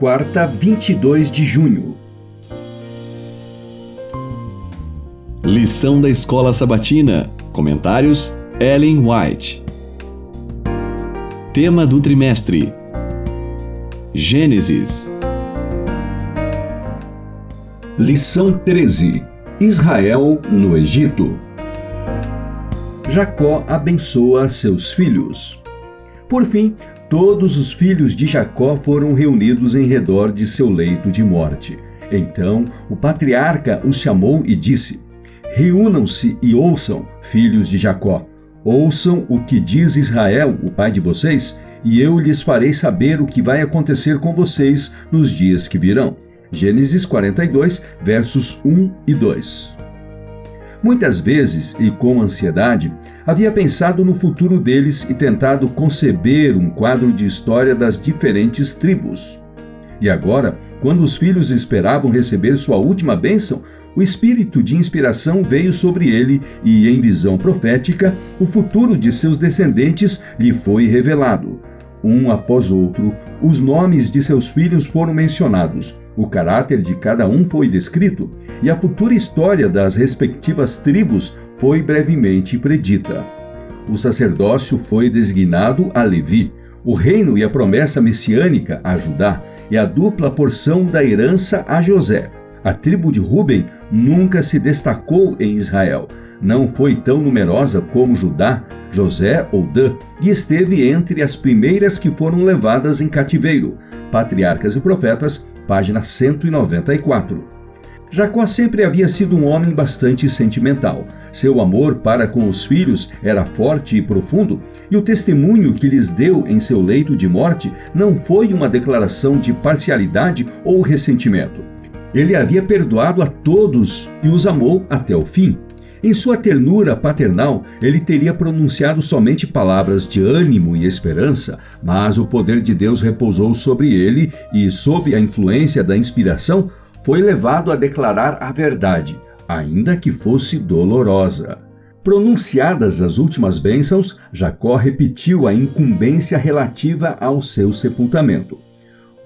quarta, 22 de junho. Lição da Escola Sabatina. Comentários: Ellen White. Tema do trimestre: Gênesis. Lição 13: Israel no Egito. Jacó abençoa seus filhos. Por fim, todos os filhos de Jacó foram reunidos em redor de seu leito de morte. Então o patriarca os chamou e disse: Reúnam-se e ouçam, filhos de Jacó. Ouçam o que diz Israel, o pai de vocês, e eu lhes farei saber o que vai acontecer com vocês nos dias que virão. Gênesis 42, versos 1 e 2. Muitas vezes, e com ansiedade, havia pensado no futuro deles e tentado conceber um quadro de história das diferentes tribos. E agora, quando os filhos esperavam receber sua última bênção, o espírito de inspiração veio sobre ele e, em visão profética, o futuro de seus descendentes lhe foi revelado. Um após outro, os nomes de seus filhos foram mencionados, o caráter de cada um foi descrito e a futura história das respectivas tribos foi brevemente predita. O sacerdócio foi designado a Levi, o reino e a promessa messiânica a Judá e a dupla porção da herança a José. A tribo de Ruben nunca se destacou em Israel. Não foi tão numerosa como Judá, José ou Dan, e esteve entre as primeiras que foram levadas em cativeiro. Patriarcas e Profetas, página 194. Jacó sempre havia sido um homem bastante sentimental. Seu amor para com os filhos era forte e profundo, e o testemunho que lhes deu em seu leito de morte não foi uma declaração de parcialidade ou ressentimento. Ele havia perdoado a todos e os amou até o fim. Em sua ternura paternal, ele teria pronunciado somente palavras de ânimo e esperança, mas o poder de Deus repousou sobre ele e, sob a influência da inspiração, foi levado a declarar a verdade, ainda que fosse dolorosa. Pronunciadas as últimas bênçãos, Jacó repetiu a incumbência relativa ao seu sepultamento.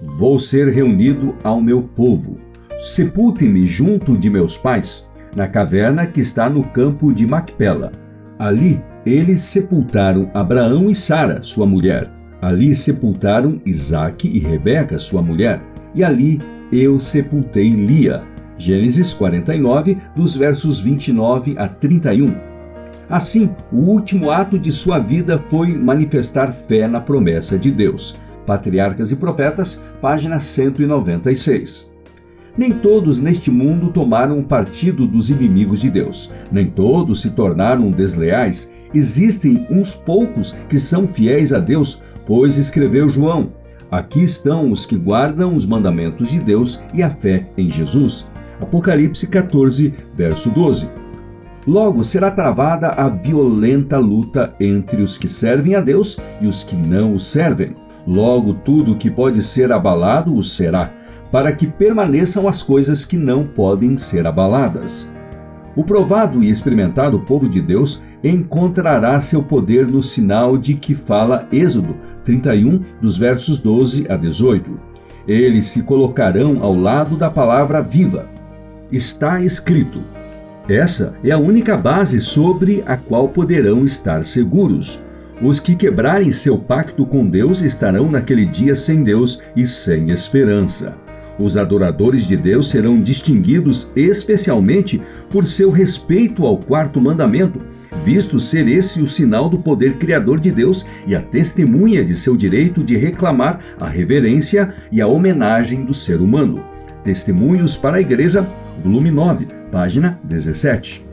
Vou ser reunido ao meu povo. Sepultem-me junto de meus pais na caverna que está no campo de Macpela. Ali eles sepultaram Abraão e Sara, sua mulher. Ali sepultaram Isaque e Rebeca, sua mulher. E ali eu sepultei Lia. Gênesis 49, dos versos 29 a 31. Assim, o último ato de sua vida foi manifestar fé na promessa de Deus. Patriarcas e Profetas, página 196. Nem todos neste mundo tomaram o partido dos inimigos de Deus. Nem todos se tornaram desleais. Existem uns poucos que são fiéis a Deus, pois escreveu João: Aqui estão os que guardam os mandamentos de Deus e a fé em Jesus. Apocalipse 14, verso 12. Logo será travada a violenta luta entre os que servem a Deus e os que não o servem. Logo tudo que pode ser abalado o será para que permaneçam as coisas que não podem ser abaladas. O provado e experimentado povo de Deus encontrará seu poder no sinal de que fala Êxodo 31, dos versos 12 a 18. Eles se colocarão ao lado da palavra viva. Está escrito. Essa é a única base sobre a qual poderão estar seguros. Os que quebrarem seu pacto com Deus estarão naquele dia sem Deus e sem esperança. Os adoradores de Deus serão distinguidos especialmente por seu respeito ao quarto mandamento, visto ser esse o sinal do poder criador de Deus e a testemunha de seu direito de reclamar a reverência e a homenagem do ser humano. Testemunhos para a Igreja, volume 9, página 17.